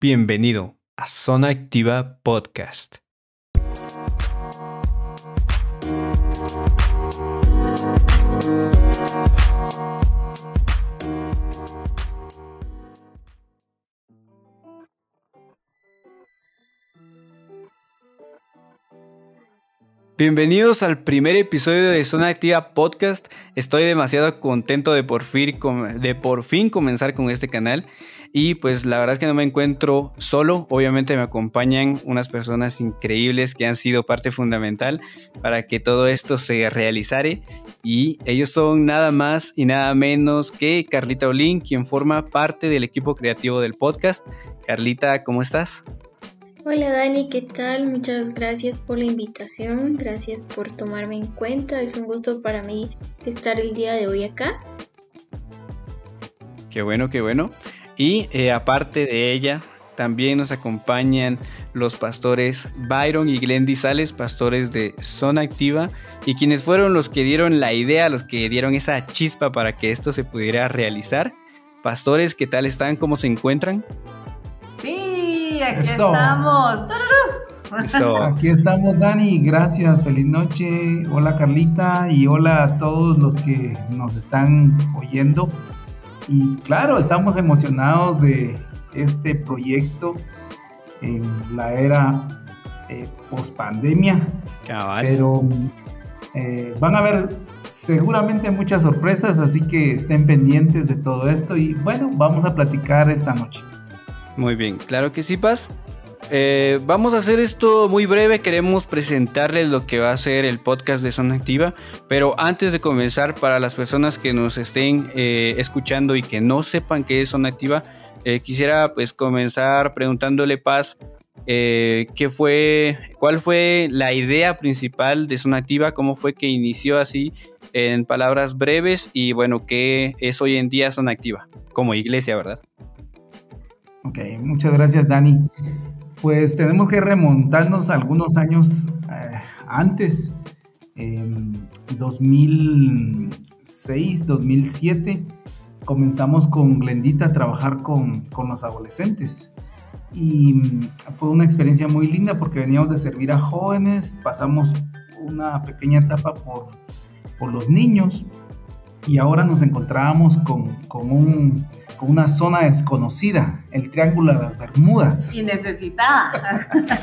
Bienvenido a Zona Activa Podcast. Bienvenidos al primer episodio de Zona Activa Podcast. Estoy demasiado contento de por, fin, de por fin comenzar con este canal. Y pues la verdad es que no me encuentro solo. Obviamente me acompañan unas personas increíbles que han sido parte fundamental para que todo esto se realizare. Y ellos son nada más y nada menos que Carlita Olin, quien forma parte del equipo creativo del podcast. Carlita, ¿cómo estás? Hola Dani, ¿qué tal? Muchas gracias por la invitación, gracias por tomarme en cuenta, es un gusto para mí estar el día de hoy acá. Qué bueno, qué bueno. Y eh, aparte de ella, también nos acompañan los pastores Byron y Glendy Sales, pastores de Zona Activa, y quienes fueron los que dieron la idea, los que dieron esa chispa para que esto se pudiera realizar. Pastores, ¿qué tal están? ¿Cómo se encuentran? Aquí estamos. Aquí estamos, Dani. Gracias, feliz noche. Hola, Carlita, y hola a todos los que nos están oyendo. Y claro, estamos emocionados de este proyecto en la era eh, post pandemia. Pero eh, van a haber seguramente muchas sorpresas, así que estén pendientes de todo esto. Y bueno, vamos a platicar esta noche. Muy bien, claro que sí, Paz. Eh, vamos a hacer esto muy breve, queremos presentarles lo que va a ser el podcast de Zona Activa, pero antes de comenzar, para las personas que nos estén eh, escuchando y que no sepan qué es Zona Activa, eh, quisiera pues comenzar preguntándole Paz, ¿qué fue, cuál fue la idea principal de Zona Activa, cómo fue que inició así en palabras breves y bueno, qué es hoy en día Zona Activa como iglesia, ¿verdad? Ok, muchas gracias Dani. Pues tenemos que remontarnos algunos años eh, antes, en 2006, 2007, comenzamos con Glendita a trabajar con, con los adolescentes. Y mm, fue una experiencia muy linda porque veníamos de servir a jóvenes, pasamos una pequeña etapa por, por los niños y ahora nos encontrábamos con, con un con una zona desconocida, el Triángulo de las Bermudas. Y necesitada.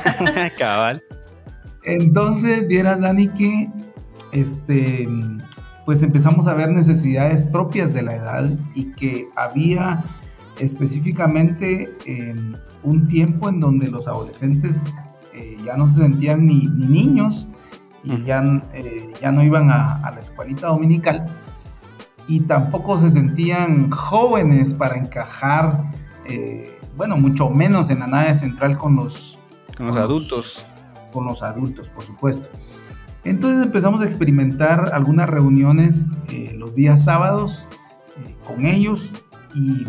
Cabal. Entonces, vieras, Dani, que este, pues empezamos a ver necesidades propias de la edad y que había específicamente em, un tiempo en donde los adolescentes eh, ya no se sentían ni, niños y ya, eh, ya no iban a, a la escuelita dominical y tampoco se sentían jóvenes para encajar, eh, bueno, mucho menos en la nave central con los, con los adultos. con los adultos, por supuesto. Entonces empezamos a experimentar algunas reuniones eh, los días sábados eh, con ellos y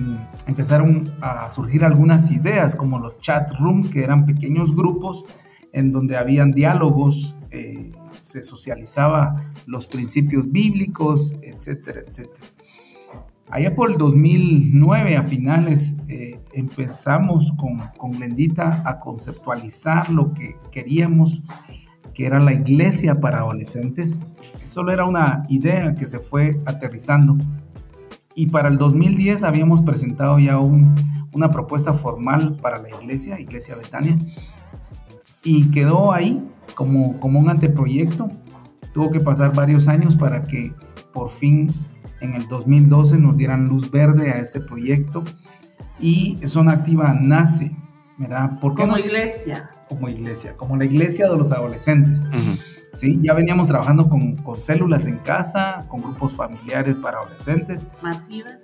empezaron a surgir algunas ideas como los chat rooms, que eran pequeños grupos en donde habían diálogos se socializaba los principios bíblicos, etcétera, etcétera. Allá por el 2009, a finales, eh, empezamos con, con a conceptualizar lo que queríamos, que era la iglesia para adolescentes. Solo era una idea que se fue aterrizando. Y para el 2010 habíamos presentado ya una propuesta formal para la iglesia, Iglesia Betania, y quedó ahí como, como un anteproyecto. Tuvo que pasar varios años para que por fin en el 2012 nos dieran luz verde a este proyecto y Zona Activa nace, ¿verdad? como iglesia. Como iglesia, como la iglesia de los adolescentes. ¿sí? Ya veníamos trabajando con, con, células en casa, con grupos familiares para adolescentes. Masivas.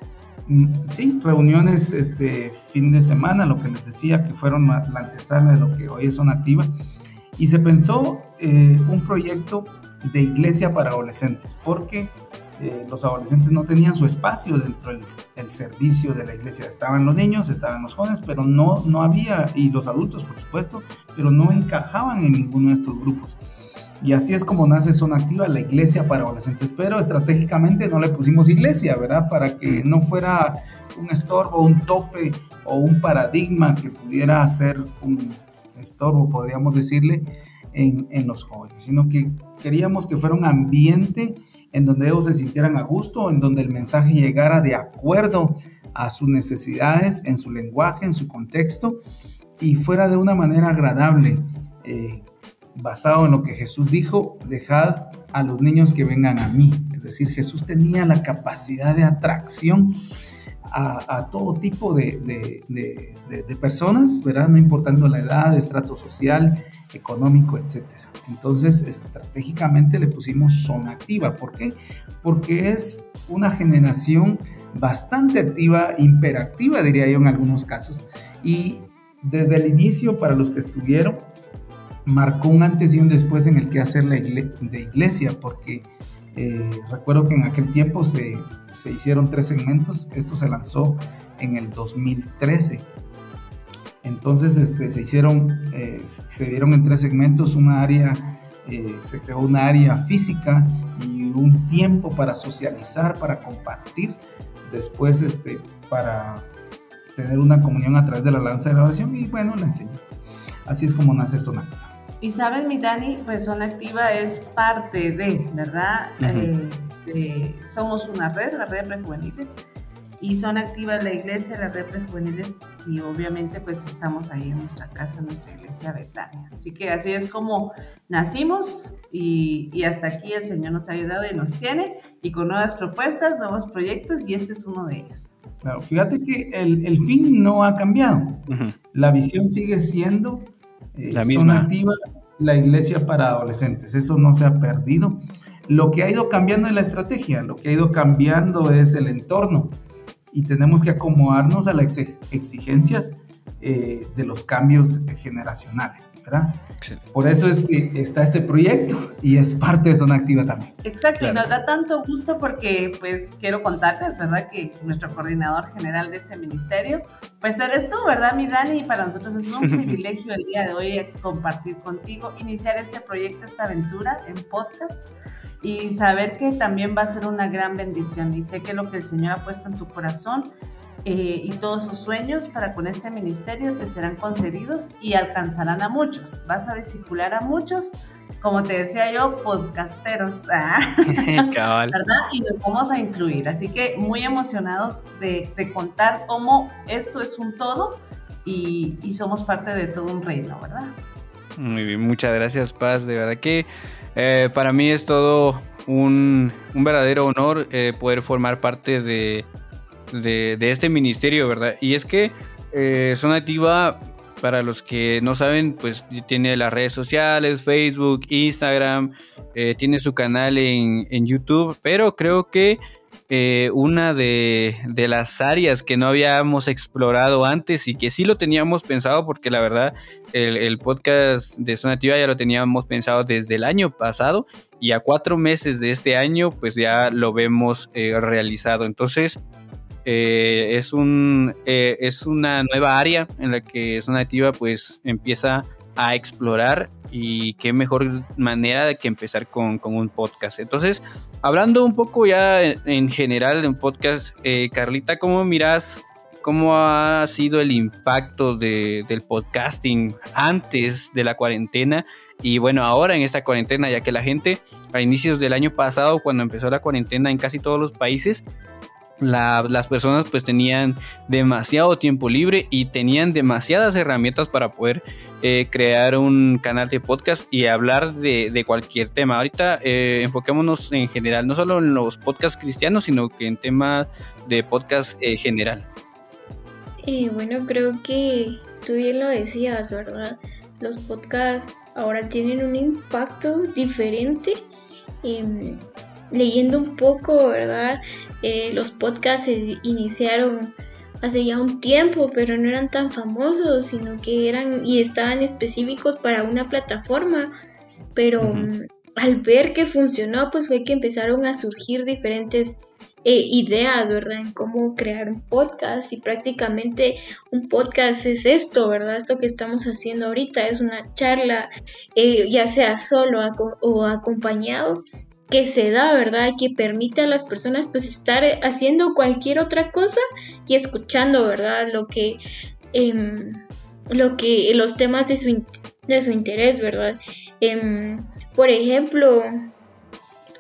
Mm, sí, reuniones este fin de semana, lo que les decía, que fueron la antesala de lo que hoy es Zona Activa y se pensó eh, un proyecto de iglesia para adolescentes, porque eh, los adolescentes no tenían su espacio dentro del, servicio de la iglesia. Estaban los niños, estaban los jóvenes, pero no, no había, y los adultos por supuesto, pero no encajaban en ninguno de estos grupos. Y así es como nace Zona Activa, la iglesia para adolescentes. Pero estratégicamente no le pusimos iglesia, ¿verdad? Para que no fuera un estorbo, un tope o un paradigma que pudiera ser un estorbo, podríamos decirle, en, en los jóvenes, sino que queríamos que fuera un ambiente en donde ellos se sintieran a gusto, en donde el mensaje llegara de acuerdo a sus necesidades, en su lenguaje, en su contexto, y fuera de una manera agradable, eh, basado en lo que Jesús dijo, dejad a los niños que vengan a mí. Es decir, Jesús tenía la capacidad de atracción a, todo tipo de, de, personas, ¿verdad? No importando la edad, estrato social, económico, etc. Entonces, estratégicamente le pusimos zona activa. ¿Por qué? Porque es una generación bastante activa, imperactiva, diría yo en algunos casos. Y desde el inicio, para los que estuvieron, marcó un antes y un después en el que hacer la de iglesia, porque eh, recuerdo que en aquel tiempo se, se, hicieron tres segmentos, esto se lanzó en el 2013. Entonces este, se hicieron, eh, se dieron en tres segmentos, una área, eh, se creó una área física y un tiempo para socializar, para compartir, después este, para tener una comunión a través de la lanza de la oración y bueno, la enseñanza. Así es como nace Zona Activa. Y sabes, mi Dani, pues Zona Activa es parte de, ¿verdad? Eh, somos una red, la red de juveniles, y Zona Activa es la iglesia, la red de juveniles, y obviamente pues estamos ahí en nuestra casa, en nuestra iglesia Betania. Así que así es como nacimos y, y hasta aquí el Señor nos ha ayudado y nos tiene, y con nuevas propuestas, nuevos proyectos, y este es uno de ellos. Claro, fíjate que el, el fin no ha cambiado. La visión sigue siendo la misma. activa, la iglesia para adolescentes. Eso no se ha perdido. Lo que ha ido cambiando es la estrategia, lo que ha ido cambiando es el entorno y tenemos que acomodarnos a las exigencias eh, de los cambios generacionales, ¿verdad? Por eso es que está este proyecto y es parte de Zona Activa también. Exacto, y nos da tanto gusto porque pues quiero contarles, ¿verdad? Que nuestro coordinador general de este ministerio, pues eres tú, ¿verdad, mi Dani? Y para nosotros es un privilegio el día de hoy compartir contigo, iniciar este proyecto, esta aventura en podcast y saber que también va a ser una gran bendición y sé que lo que el Señor ha puesto en tu corazón eh, y todos sus sueños para con este ministerio te serán concedidos y alcanzarán a muchos. Vas a discipular a muchos, como te decía yo, podcasteros, ¿ah? ¿verdad? Y los vamos a incluir. Así que muy emocionados de, contar cómo esto es un todo y, somos parte de todo un reino, ¿verdad? Muy bien, muchas gracias, Paz. De verdad que eh, para mí es todo un, verdadero honor eh, poder formar parte de de, este ministerio, ¿verdad? Y es que eh, Zona para los que no saben, pues tiene las redes sociales, Facebook, Instagram, eh, tiene su canal en, YouTube, pero creo que eh, una de, las áreas que no habíamos explorado antes y que sí lo teníamos pensado, porque la verdad el, podcast de Zona ya lo teníamos pensado desde el año pasado y a cuatro meses de este año pues ya lo vemos realizado. Entonces eh, es, un, eh, es una nueva área en la que Zona Activa pues empieza a explorar y qué mejor manera de que empezar con, un podcast. Entonces, hablando un poco ya en general de un podcast, eh, Carlita, ¿cómo miras cómo ha sido el impacto del podcasting antes de la cuarentena y bueno, ahora en esta cuarentena, ya que la gente a inicios del año pasado, cuando empezó la cuarentena en casi todos los países, las personas pues tenían demasiado tiempo libre y tenían demasiadas herramientas para poder eh, crear un canal de podcast y hablar de, cualquier tema. Ahorita eh, enfoquémonos en general, no solo en los podcasts cristianos, sino que en temas de podcast eh, general. bueno, creo que tú bien lo decías, ¿verdad? Los podcasts ahora tienen un impacto diferente. Em, leyendo un poco, ¿verdad? Eh, los podcasts se iniciaron hace ya un tiempo, pero no eran tan famosos, sino que eran y estaban específicos para una plataforma. Pero mm, al ver que funcionó, pues fue que empezaron a surgir diferentes eh, ideas, ¿verdad? En cómo crear un podcast y prácticamente un podcast es esto, ¿verdad? Esto que estamos haciendo ahorita es una charla, eh, ya sea solo o acompañado que se da, ¿verdad? Que permite a las personas pues estar haciendo cualquier otra cosa y escuchando, ¿verdad? Lo que, em, lo que, los temas de su, de su interés, ¿verdad? Em, por ejemplo,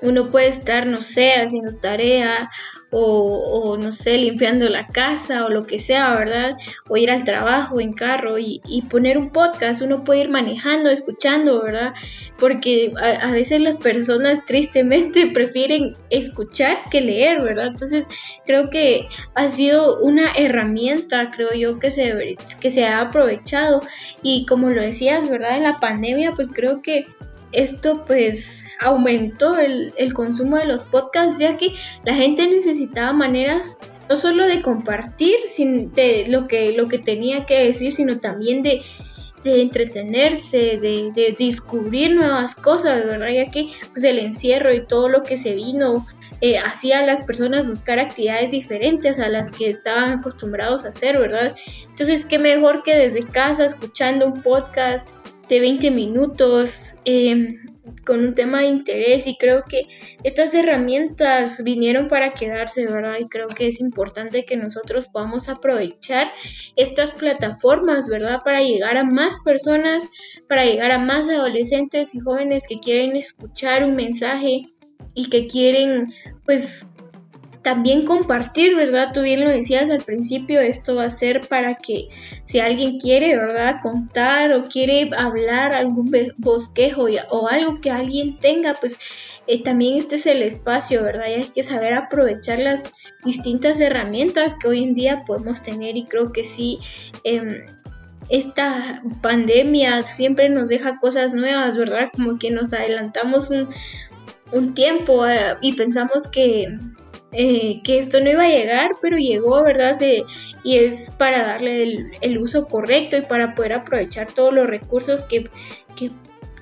uno puede estar, no sé, haciendo tarea o, no sé, limpiando la casa o lo que sea, ¿verdad? O ir al trabajo en carro y, poner un podcast, uno puede ir manejando, escuchando, ¿verdad? Porque a, veces las personas tristemente prefieren escuchar que leer, ¿verdad? Entonces creo que ha sido una herramienta, creo yo, que se, que se ha aprovechado y como lo decías, ¿verdad? En la pandemia, pues creo que esto pues aumentó el, consumo de los podcasts ya que la gente necesitaba maneras no solo de compartir sin, de lo que, lo que tenía que decir, sino también de, entretenerse, de, de, descubrir nuevas cosas, ¿verdad? Ya que pues el encierro y todo lo que se vino eh, hacía a las personas buscar actividades diferentes a las que estaban acostumbrados a hacer, ¿verdad? Entonces, qué mejor que desde casa, escuchando un podcast de 20 minutos, em, con un tema de interés y creo que estas herramientas vinieron para quedarse, ¿verdad? Y creo que es importante que nosotros podamos aprovechar estas plataformas, ¿verdad? Para llegar a más personas, para llegar a más adolescentes y jóvenes que quieren escuchar un mensaje y que quieren pues también compartir, ¿verdad? Tú bien lo decías al principio, esto va a ser para que si alguien quiere, ¿verdad? Contar o quiere hablar algún bosquejo o algo que alguien tenga, pues eh, también este es el espacio, ¿verdad? Y hay que saber aprovechar las distintas herramientas que hoy en día podemos tener y creo que sí. Em, esta pandemia siempre nos deja cosas nuevas, ¿verdad? Como que nos adelantamos un, tiempo ah, y pensamos que eh, que esto no iba a llegar, pero llegó, ¿verdad? y es para darle el, uso correcto y para poder aprovechar todos los recursos que,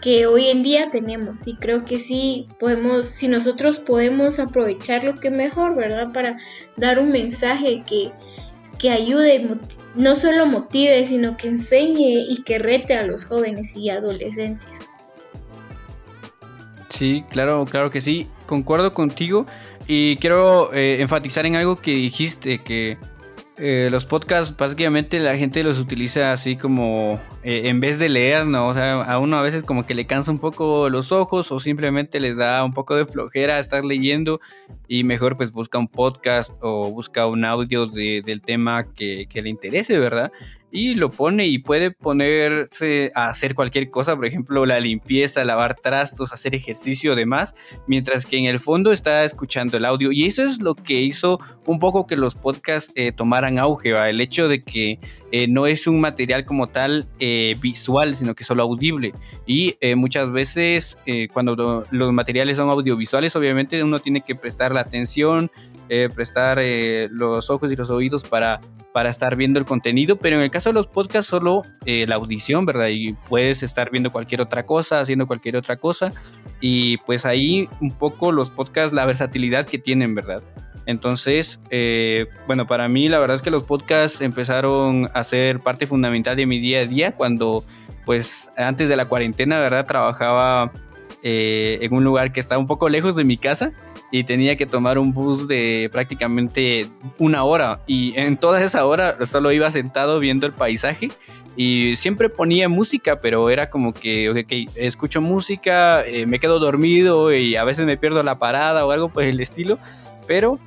que, hoy en día tenemos. Y creo que sí podemos, si nosotros podemos aprovechar lo que mejor, ¿verdad? Para dar un mensaje que, que ayude, no solo motive, sino que enseñe y que rete a los jóvenes y adolescentes. Sí, claro, claro que sí. Concuerdo contigo. Y quiero eh, enfatizar en algo que dijiste, que eh, los podcasts básicamente la gente los utiliza así como eh, en vez de leer, ¿no? O sea, a uno a veces como que le cansa un poco los ojos o simplemente les da un poco de flojera estar leyendo y mejor pues busca un podcast o busca un audio del tema que, que le interese, ¿verdad? Y lo pone y puede ponerse a hacer cualquier cosa, por ejemplo, la limpieza, lavar trastos, hacer ejercicio, demás, mientras que en el fondo está escuchando el audio. Y eso es lo que hizo un poco que los podcasts eh, tomaran auge, ¿va? el hecho de que eh, no es un material como tal eh, visual, sino que solo audible. Y muchas veces cuando los materiales son audiovisuales, obviamente uno tiene que prestar la atención, prestar los ojos y los oídos para para estar viendo el contenido, pero en el caso de los podcasts solo eh, la audición, ¿verdad? Y puedes estar viendo cualquier otra cosa, haciendo cualquier otra cosa, y pues ahí un poco los podcasts, la versatilidad que tienen, ¿verdad? Entonces, eh, bueno, para mí la verdad es que los podcasts empezaron a ser parte fundamental de mi día a día cuando, pues, antes de la cuarentena, ¿verdad? Trabajaba eh, en un lugar que estaba un poco lejos de mi casa y tenía que tomar un bus de prácticamente una hora. Y en toda esa hora solo iba sentado viendo el paisaje y siempre ponía música, pero era como que, ok, escucho música, eh, me quedo dormido y a veces me pierdo la parada o algo por el estilo, pero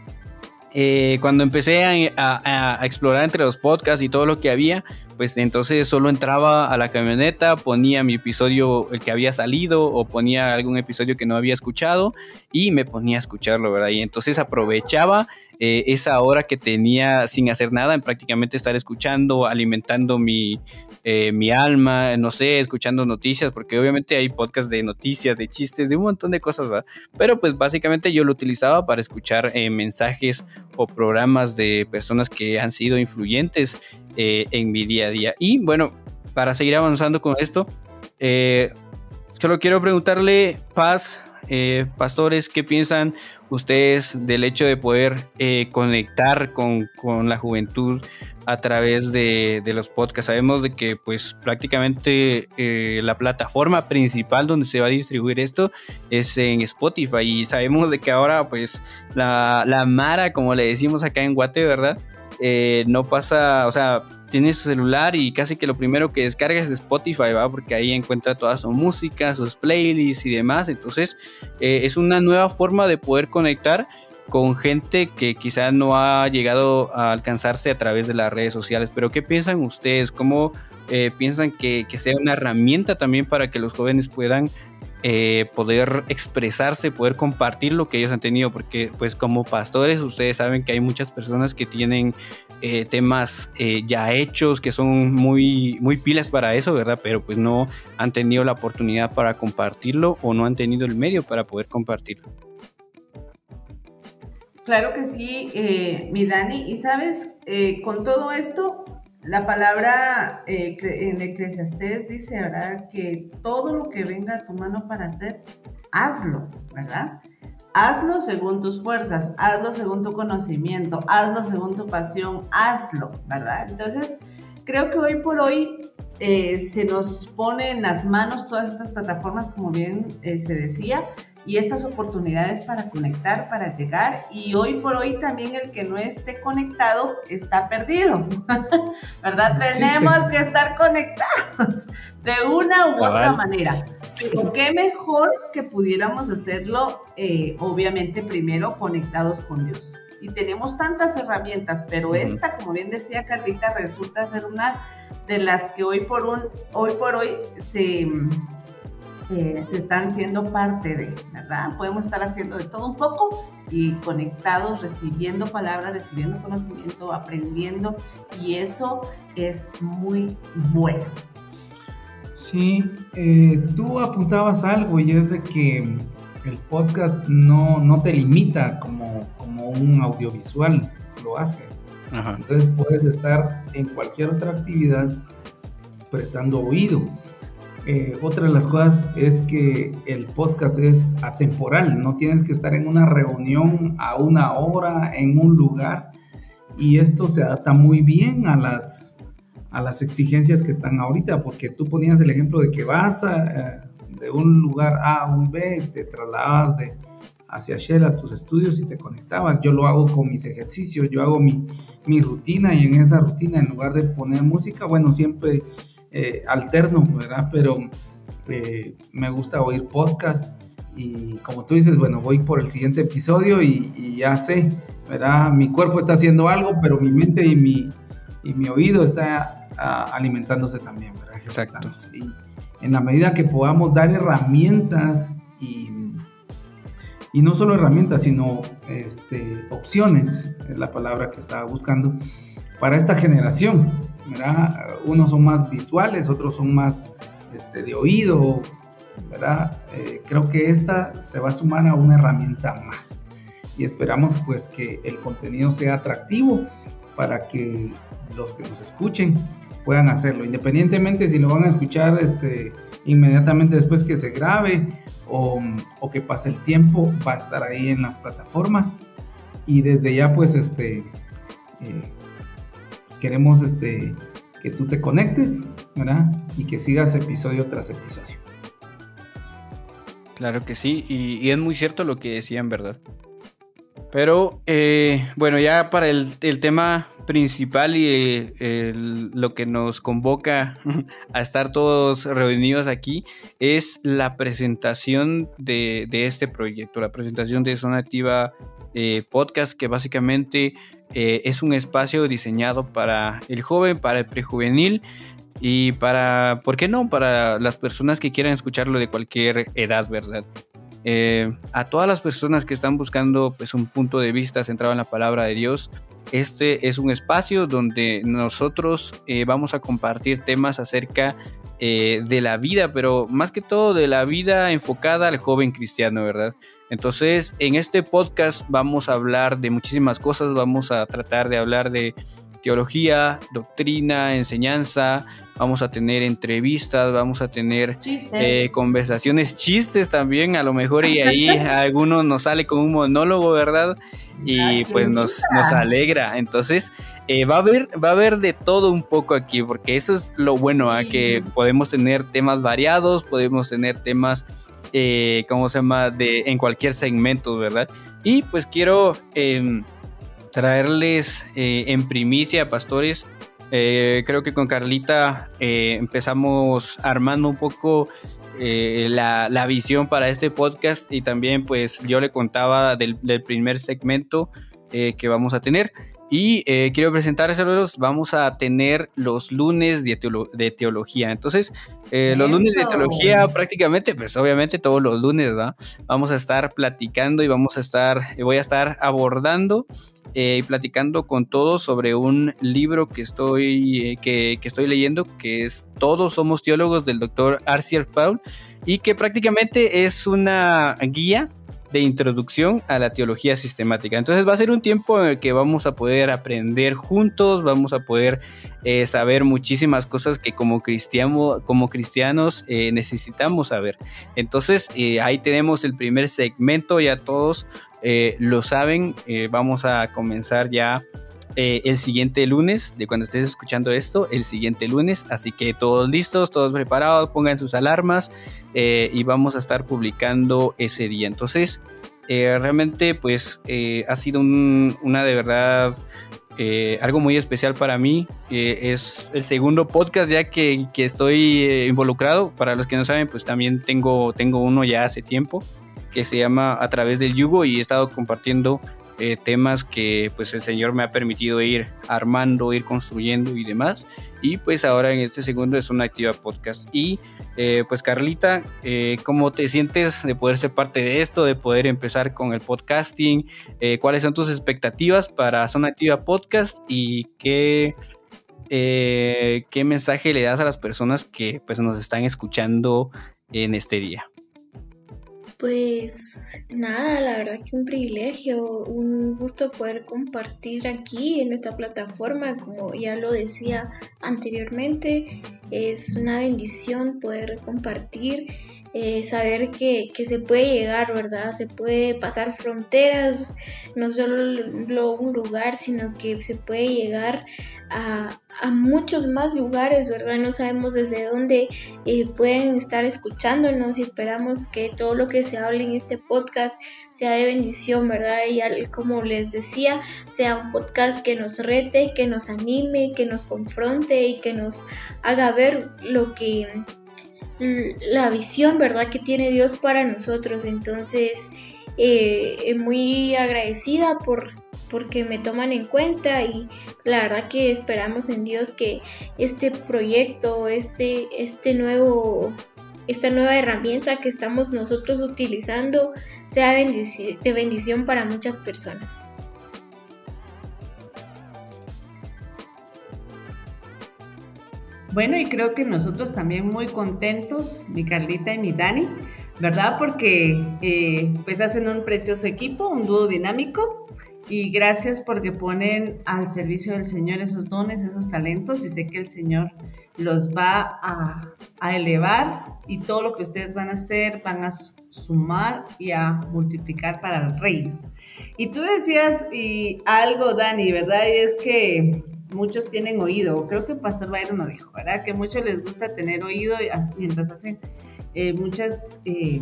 eh, cuando empecé a, explorar entre los podcasts y todo lo que había, pues entonces solo entraba a la camioneta, ponía mi episodio, el que había salido, o ponía algún episodio que no había escuchado y me ponía a escucharlo, ¿verdad? Y entonces aprovechaba eh, esa hora que tenía sin hacer nada, en prácticamente estar escuchando, alimentando mi, eh, mi alma, no sé, escuchando noticias, porque obviamente hay podcasts de noticias, de chistes, de un montón de cosas, ¿verdad? Pero pues básicamente yo lo utilizaba para escuchar mensajes o programas de personas que han sido influyentes eh, en mi día a día. Y bueno, para seguir avanzando con esto, eh, solo quiero preguntarle, Paz, eh, pastores, ¿qué piensan ustedes del hecho de poder eh, conectar con, la juventud a través de, los podcasts? Sabemos de que pues prácticamente eh, la plataforma principal donde se va a distribuir esto es en Spotify y sabemos de que ahora pues la, la Mara, como le decimos acá en Guate, ¿verdad? Eh, no pasa, o sea, tiene su celular y casi que lo primero que descarga es Spotify, ¿va? Porque ahí encuentra toda su música, sus playlists y demás. Entonces, eh, es una nueva forma de poder conectar con gente que quizá no ha llegado a alcanzarse a través de las redes sociales. Pero, ¿qué piensan ustedes? ¿Cómo eh, piensan que, que sea una herramienta también para que los jóvenes puedan eh, poder expresarse, poder compartir lo que ellos han tenido, porque pues como pastores ustedes saben que hay muchas personas que tienen eh, temas eh, ya hechos, que son muy, muy pilas para eso, ¿verdad? Pero pues no han tenido la oportunidad para compartirlo o no han tenido el medio para poder compartirlo. Claro que sí, mi Dani. Y sabes, con todo esto, la palabra eh, en Eclesiastés dice, ¿verdad? Que todo lo que venga a tu mano para hacer, hazlo, ¿verdad? Hazlo según tus fuerzas, hazlo según tu conocimiento, hazlo según tu pasión, hazlo, ¿verdad? Entonces, creo que hoy por hoy eh, se nos pone en las manos todas estas plataformas, como bien eh, se decía, y estas oportunidades para conectar, para llegar. Y hoy por hoy también el que no esté conectado está perdido, ¿verdad? Tenemos que estar conectados de una u otra manera. Pero qué mejor que pudiéramos hacerlo, eh, obviamente, primero conectados con Dios. Y tenemos tantas herramientas, pero esta, como bien decía Carlita, resulta ser una de las que hoy por, un, hoy, por hoy se se están siendo parte de, ¿verdad? Podemos estar haciendo de todo un poco y conectados, recibiendo palabras, recibiendo conocimiento, aprendiendo y eso es muy bueno. Sí, eh, tú apuntabas algo y es de que el podcast no, no te limita como, como un audiovisual lo hace. Entonces puedes estar en cualquier otra actividad prestando oído. Eh, otra de las cosas es que el podcast es atemporal, no tienes que estar en una reunión a una hora en un lugar y esto se adapta muy bien a las, a las exigencias que están ahorita, porque tú ponías el ejemplo de que vas eh, de un lugar A a un B, te trasladabas de hacia Shell a tus estudios y te conectabas. Yo lo hago con mis ejercicios, yo hago mi, mi rutina y en esa rutina en lugar de poner música, bueno, siempre eh, alterno, ¿verdad? Pero eh, me gusta oír podcast y como tú dices, bueno, voy por el siguiente episodio y, ya sé, ¿verdad? Mi cuerpo está haciendo algo, pero mi mente y mi, y mi oído está ah, alimentándose también, ¿verdad? Exacto. Y en la medida que podamos dar herramientas y, y no solo herramientas, sino este, opciones, es la palabra que estaba buscando, para esta generación, ¿verdad? Unos son más visuales, otros son más este, de oído. Eh, creo que esta se va a sumar a una herramienta más y esperamos pues que el contenido sea atractivo para que los que nos escuchen puedan hacerlo, independientemente si lo van a escuchar este, inmediatamente después que se grabe o, o, que pase el tiempo, va a estar ahí en las plataformas y desde ya pues este, eh, queremos este, que tú te conectes, ¿verdad? Y que sigas episodio tras episodio. Claro que sí, y, es muy cierto lo que decían, ¿verdad? Pero eh, bueno, ya para el, tema principal y eh, lo que nos convoca a estar todos reunidos aquí es la presentación de, este proyecto, la presentación de Zona Activa eh, Podcast, que básicamente eh, es un espacio diseñado para el joven, para el prejuvenil y para, ¿por qué no? Para las personas que quieran escucharlo de cualquier edad, ¿verdad? Eh, a todas las personas que están buscando pues, un punto de vista centrado en la palabra de Dios, este es un espacio donde nosotros vamos a compartir temas acerca eh, de la vida, pero más que todo de la vida enfocada al joven cristiano, ¿verdad? Entonces, en este podcast vamos a hablar de muchísimas cosas, vamos a tratar de hablar de teología, doctrina, enseñanza, vamos a tener entrevistas, vamos a tener eh, conversaciones, chistes también, a lo mejor y ahí alguno nos sale con un monólogo, ¿verdad? Y pues nos, nos alegra. Entonces, eh, va, a haber, va a haber de todo un poco aquí, porque eso es lo bueno, ¿ah? que podemos tener temas variados, podemos tener temas eh, ¿cómo se llama? De, en cualquier segmento, ¿verdad? Y pues quiero em, traerles eh, en primicia, pastores. Eh, creo que con Carlita eh, empezamos armando un poco la, la, visión para este podcast y también pues yo le contaba del, del primer segmento que vamos a tener. Y eh, quiero presentárselos, vamos a tener los lunes de, teología. Entonces, eh, los lunes de teología prácticamente, pues obviamente todos los lunes, ¿verdad? Vamos a estar platicando y vamos a estar, voy a estar abordando eh, platicando con todos sobre un libro que estoy, que, que, estoy leyendo, que es Todos somos teólogos del doctor Arcier Paul, y que prácticamente es una guía de introducción a la teología sistemática. Entonces va a ser un tiempo en el que vamos a poder aprender juntos, vamos a poder eh, saber muchísimas cosas que como, cristiano, como cristianos eh, necesitamos saber. Entonces eh, ahí tenemos el primer segmento, ya todos lo saben, vamos a comenzar ya el siguiente lunes, de cuando estés escuchando esto, el siguiente lunes. Así que todos listos, todos preparados, pongan sus alarmas y vamos a estar publicando ese día. Entonces, realmente pues ha sido una de verdad eh, algo muy especial para mí. es el segundo podcast ya que, que estoy eh, involucrado. Para los que no saben, pues también tengo, tengo uno ya hace tiempo que se llama A través del yugo y he estado compartiendo eh, temas que pues el Señor me ha permitido ir armando, ir construyendo y demás. Y pues ahora en este segundo es una activa podcast. Y eh, pues Carlita, eh, ¿cómo te sientes de poder ser parte de esto, de poder empezar con el podcasting? ¿Cuáles son tus expectativas para Zona Activa Podcast y qué... ¿Qué mensaje le das a las personas que pues, nos están escuchando en este día? Pues nada, la verdad que un privilegio, un gusto poder compartir aquí en esta plataforma, como ya lo decía anteriormente, es una bendición poder compartir, eh, saber que, se puede llegar, ¿verdad? Se puede pasar fronteras, no solo un lugar, sino que se puede llegar a, muchos más lugares, ¿verdad? No sabemos desde dónde eh, pueden estar escuchándonos y esperamos que todo lo que se hable en este podcast sea de bendición, ¿verdad? Y como les decía, sea un podcast que nos rete, que nos anime, que nos confronte y que nos haga ver lo que la visión, ¿verdad? Que tiene Dios para nosotros. Entonces, eh, muy agradecida por porque me toman en cuenta y la verdad que esperamos en Dios que este proyecto, este, este nuevo, esta nueva herramienta que estamos nosotros utilizando sea de bendición para muchas personas. Bueno, y creo que nosotros también muy contentos, mi Carlita y mi Dani, ¿verdad? Porque eh, pues hacen un precioso equipo, un dúo dinámico y gracias porque ponen al servicio del Señor esos dones, esos talentos y sé que el Señor los va a, elevar y todo lo que ustedes van a hacer van a sumar y a multiplicar para el reino. Y tú decías y algo, Dani, ¿verdad? Y es que muchos tienen oído, creo que Pastor Byron lo dijo, ¿verdad? Que muchos les gusta tener oído mientras hacen eh, muchas eh,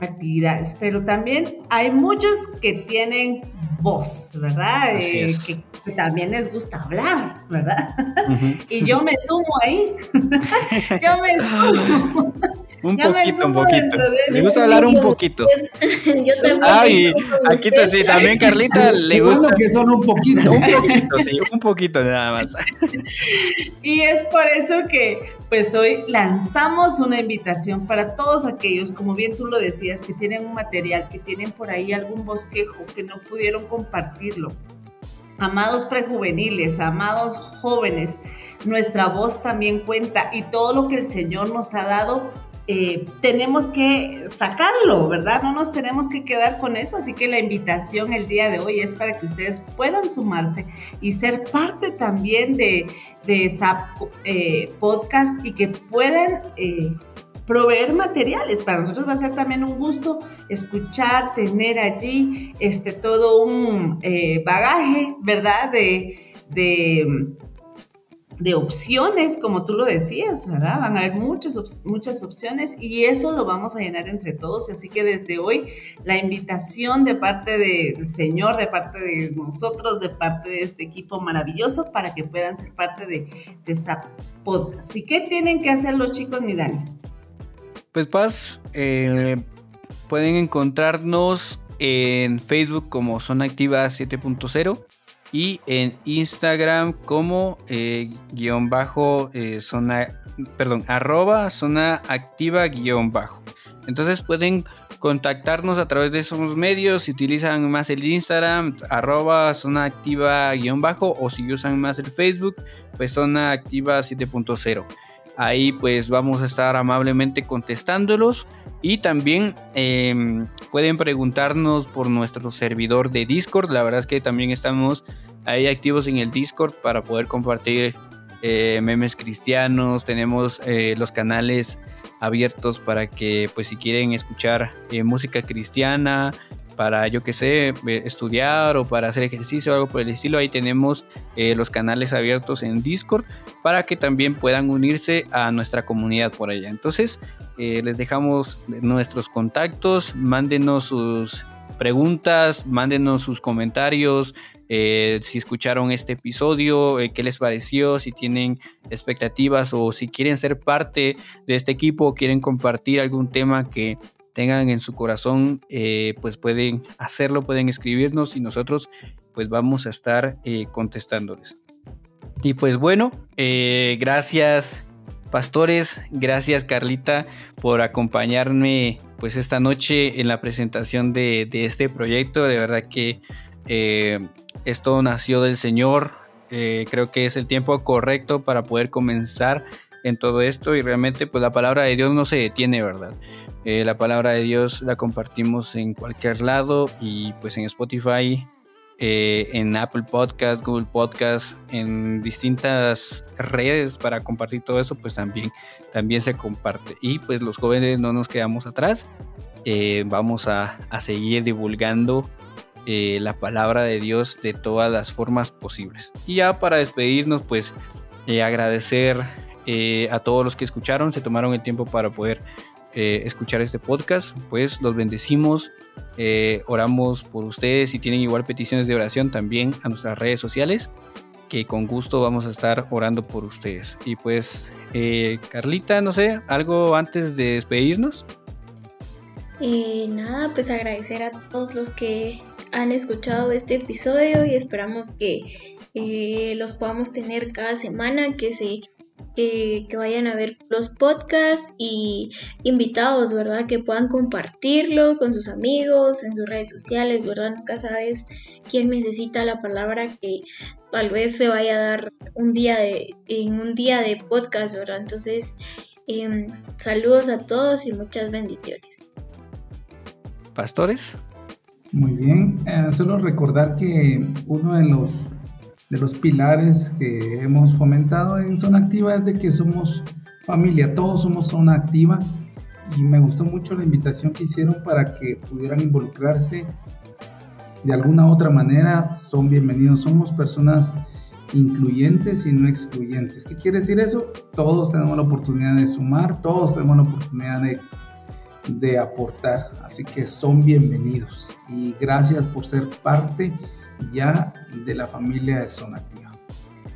actividades, pero también hay muchos que tienen voz, ¿verdad? Eh, que, también les gusta hablar, ¿verdad? y yo me sumo ahí, yo me sumo. Un poquito, un poquito. Me gusta hablar un poquito. Yo también. Ay, aquí sí, también Carlita le gusta. que son un poquito. Un poquito, sí, un poquito nada más. Y es por eso que, pues hoy lanzamos una invitación para todos aquellos, como bien tú lo decías, que tienen un material, que tienen por ahí algún bosquejo, que no pudieron compartirlo. Amados prejuveniles, amados jóvenes, nuestra voz también cuenta y todo lo que el Señor nos ha dado eh, tenemos que sacarlo, ¿verdad? No nos tenemos que quedar con eso, así que la invitación el día de hoy es para que ustedes puedan sumarse y ser parte también de, esa eh, podcast y que puedan eh, proveer materiales. Para nosotros va a ser también un gusto escuchar, tener allí este, todo un bagaje, ¿verdad? de de opciones, como tú lo decías, ¿verdad? Van a haber muchas, muchas opciones y eso lo vamos a llenar entre todos. Así que desde hoy la invitación de parte del Señor, de parte de nosotros, de parte de este equipo maravilloso para que puedan ser parte de, de esa podcast. ¿Y qué tienen que hacer los chicos, mi Dani? Pues eh, pueden encontrarnos en Facebook como Zona Activa 7.0 y en Instagram como eh, guion bajo eh, zona, perdón, arroba zona activa guion bajo. Entonces pueden contactarnos a través de esos medios si utilizan más el Instagram, arroba zona activa guion bajo o si usan más el Facebook, pues zona activa 7.0. Ahí pues vamos a estar amablemente contestándolos y también em, pueden preguntarnos por nuestro servidor de Discord. La verdad es que también estamos ahí activos en el Discord para poder compartir eh, memes cristianos. Tenemos eh, los canales abiertos para que pues si quieren escuchar eh, música cristiana, para, yo que sé, estudiar o para hacer ejercicio o algo por el estilo, ahí tenemos eh, los canales abiertos en Discord para que también puedan unirse a nuestra comunidad por allá. Entonces, eh, les dejamos nuestros contactos, mándenos sus preguntas, mándenos sus comentarios, eh, si escucharon este episodio, qué les pareció, si tienen expectativas o si quieren ser parte de este equipo, quieren compartir algún tema que tengan en su corazón, eh, pues pueden hacerlo, pueden escribirnos y nosotros pues vamos a estar eh, contestándoles. Y pues bueno, eh, gracias pastores, gracias Carlita por acompañarme pues esta noche en la presentación de, de este proyecto. De verdad que esto nació del Señor. creo que es el tiempo correcto para poder comenzar en todo esto y realmente pues la palabra de Dios no se detiene, ¿verdad? Eh, la palabra de Dios la compartimos en cualquier lado y pues en Spotify, eh, en Apple Podcast, Google Podcast, en distintas redes para compartir todo eso, pues también, también se comparte. Y pues los jóvenes no nos quedamos atrás, eh, vamos a, a, seguir divulgando la palabra de Dios de todas las formas posibles. Y ya para despedirnos, pues agradecer eh, a todos los que escucharon, se tomaron el tiempo para poder eh, escuchar este podcast, pues los bendecimos, eh, oramos por ustedes, si tienen igual peticiones de oración también a nuestras redes sociales, que con gusto vamos a estar orando por ustedes. Y pues, Carlita, no sé, algo antes de despedirnos. nada, pues agradecer a todos los que han escuchado este episodio y esperamos que los podamos tener cada semana, que se que, vayan a ver los podcasts y invitados, ¿verdad? Que puedan compartirlo con sus amigos, en sus redes sociales, ¿verdad? Nunca sabes quién necesita la palabra que tal vez se vaya a dar un día de, en un día de podcast, ¿verdad? Entonces, em, saludos a todos y muchas bendiciones. Pastores. Muy bien, eh, solo recordar que uno de los de los pilares que hemos fomentado en Zona Activa es de que somos familia, todos somos Zona Activa y me gustó mucho la invitación que hicieron para que pudieran involucrarse de alguna otra manera, son bienvenidos, somos personas incluyentes y no excluyentes. ¿Qué quiere decir eso? Todos tenemos la oportunidad de sumar, todos tenemos la oportunidad de, de aportar, así que son bienvenidos y gracias por ser parte ya de la familia de Zona Activa.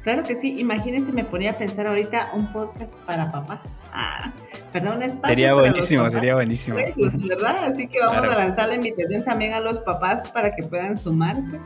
Claro que sí, imagínense, me ponía a pensar ahorita un podcast para papás. Ah, perdón, un espacio. Sería buenísimo, sería buenísimo. Pues, ¿verdad? Así que vamos a lanzar la invitación también a los papás para que puedan sumarse.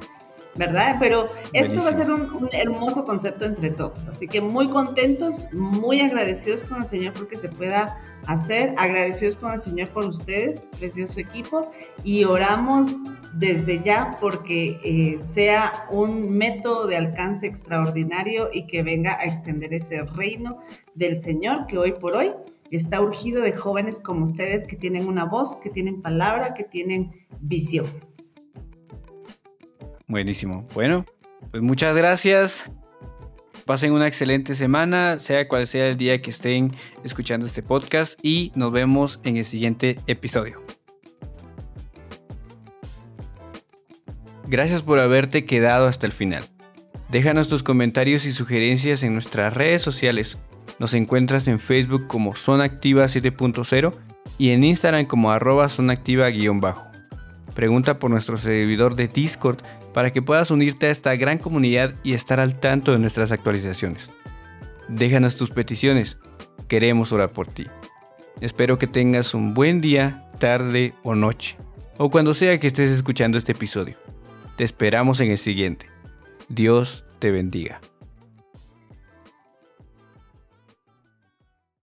¿Verdad? Pero esto va a ser un, hermoso concepto entre todos. Así que muy contentos, muy agradecidos con el Señor porque se pueda hacer, agradecidos con el Señor por ustedes, precioso equipo, y oramos desde ya porque eh, sea un método de alcance extraordinario y que venga a extender ese reino del Señor que hoy por hoy está urgido de jóvenes como ustedes que tienen una voz, que tienen palabra, que tienen visión. Buenísimo. Bueno, pues muchas gracias. Pasen una excelente semana, sea cual sea el día que estén escuchando este podcast y nos vemos en el siguiente episodio. Gracias por haberte quedado hasta el final. Déjanos tus comentarios y sugerencias en nuestras redes sociales. Nos encuentras en Facebook como Zona Activa 7.0 y en Instagram como arroba zonaactiva-bajo. Pregunta por nuestro servidor de Discord para que puedas unirte a esta gran comunidad y estar al tanto de nuestras actualizaciones. Déjanos tus peticiones, queremos orar por ti. Espero que tengas un buen día, tarde o noche, o cuando sea que estés escuchando este episodio. Te esperamos en el siguiente. Dios te bendiga.